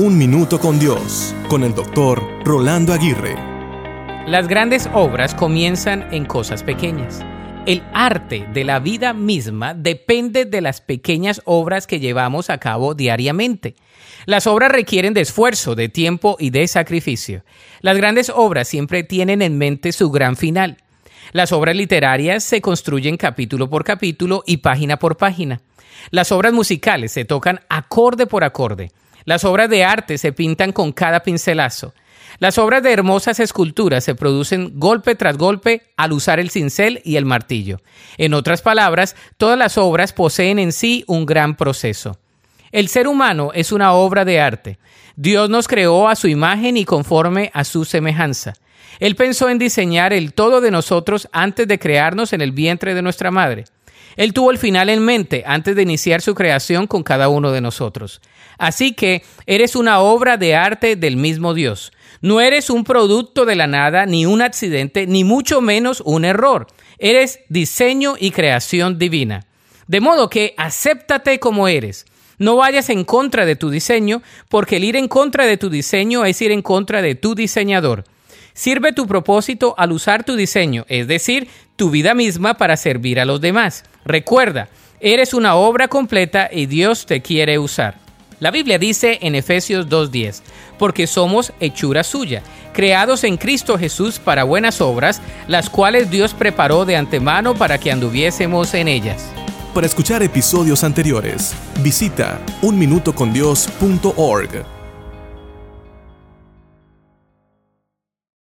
Un Minuto con Dios, con el doctor Rolando Aguirre. Las grandes obras comienzan en cosas pequeñas. El arte de la vida misma depende de las pequeñas obras que llevamos a cabo diariamente. Las obras requieren de esfuerzo, de tiempo y de sacrificio. Las grandes obras siempre tienen en mente su gran final. Las obras literarias se construyen capítulo por capítulo y página por página. Las obras musicales se tocan acorde por acorde. Las obras de arte se pintan con cada pincelazo. Las obras de hermosas esculturas se producen golpe tras golpe al usar el cincel y el martillo. En otras palabras, todas las obras poseen en sí un gran proceso. El ser humano es una obra de arte. Dios nos creó a su imagen y conforme a su semejanza. Él pensó en diseñar el todo de nosotros antes de crearnos en el vientre de nuestra madre. Él tuvo el final en mente antes de iniciar su creación con cada uno de nosotros. Así que eres una obra de arte del mismo Dios. No eres un producto de la nada, ni un accidente, ni mucho menos un error. Eres diseño y creación divina. De modo que acéptate como eres. No vayas en contra de tu diseño, porque el ir en contra de tu diseño es ir en contra de tu diseñador. Sirve tu propósito al usar tu diseño, es decir, tu vida misma para servir a los demás. Recuerda, eres una obra completa y Dios te quiere usar. La Biblia dice en Efesios 2.10, porque somos hechura suya, creados en Cristo Jesús para buenas obras, las cuales Dios preparó de antemano para que anduviésemos en ellas. Para escuchar episodios anteriores, visita unminutocondios.org.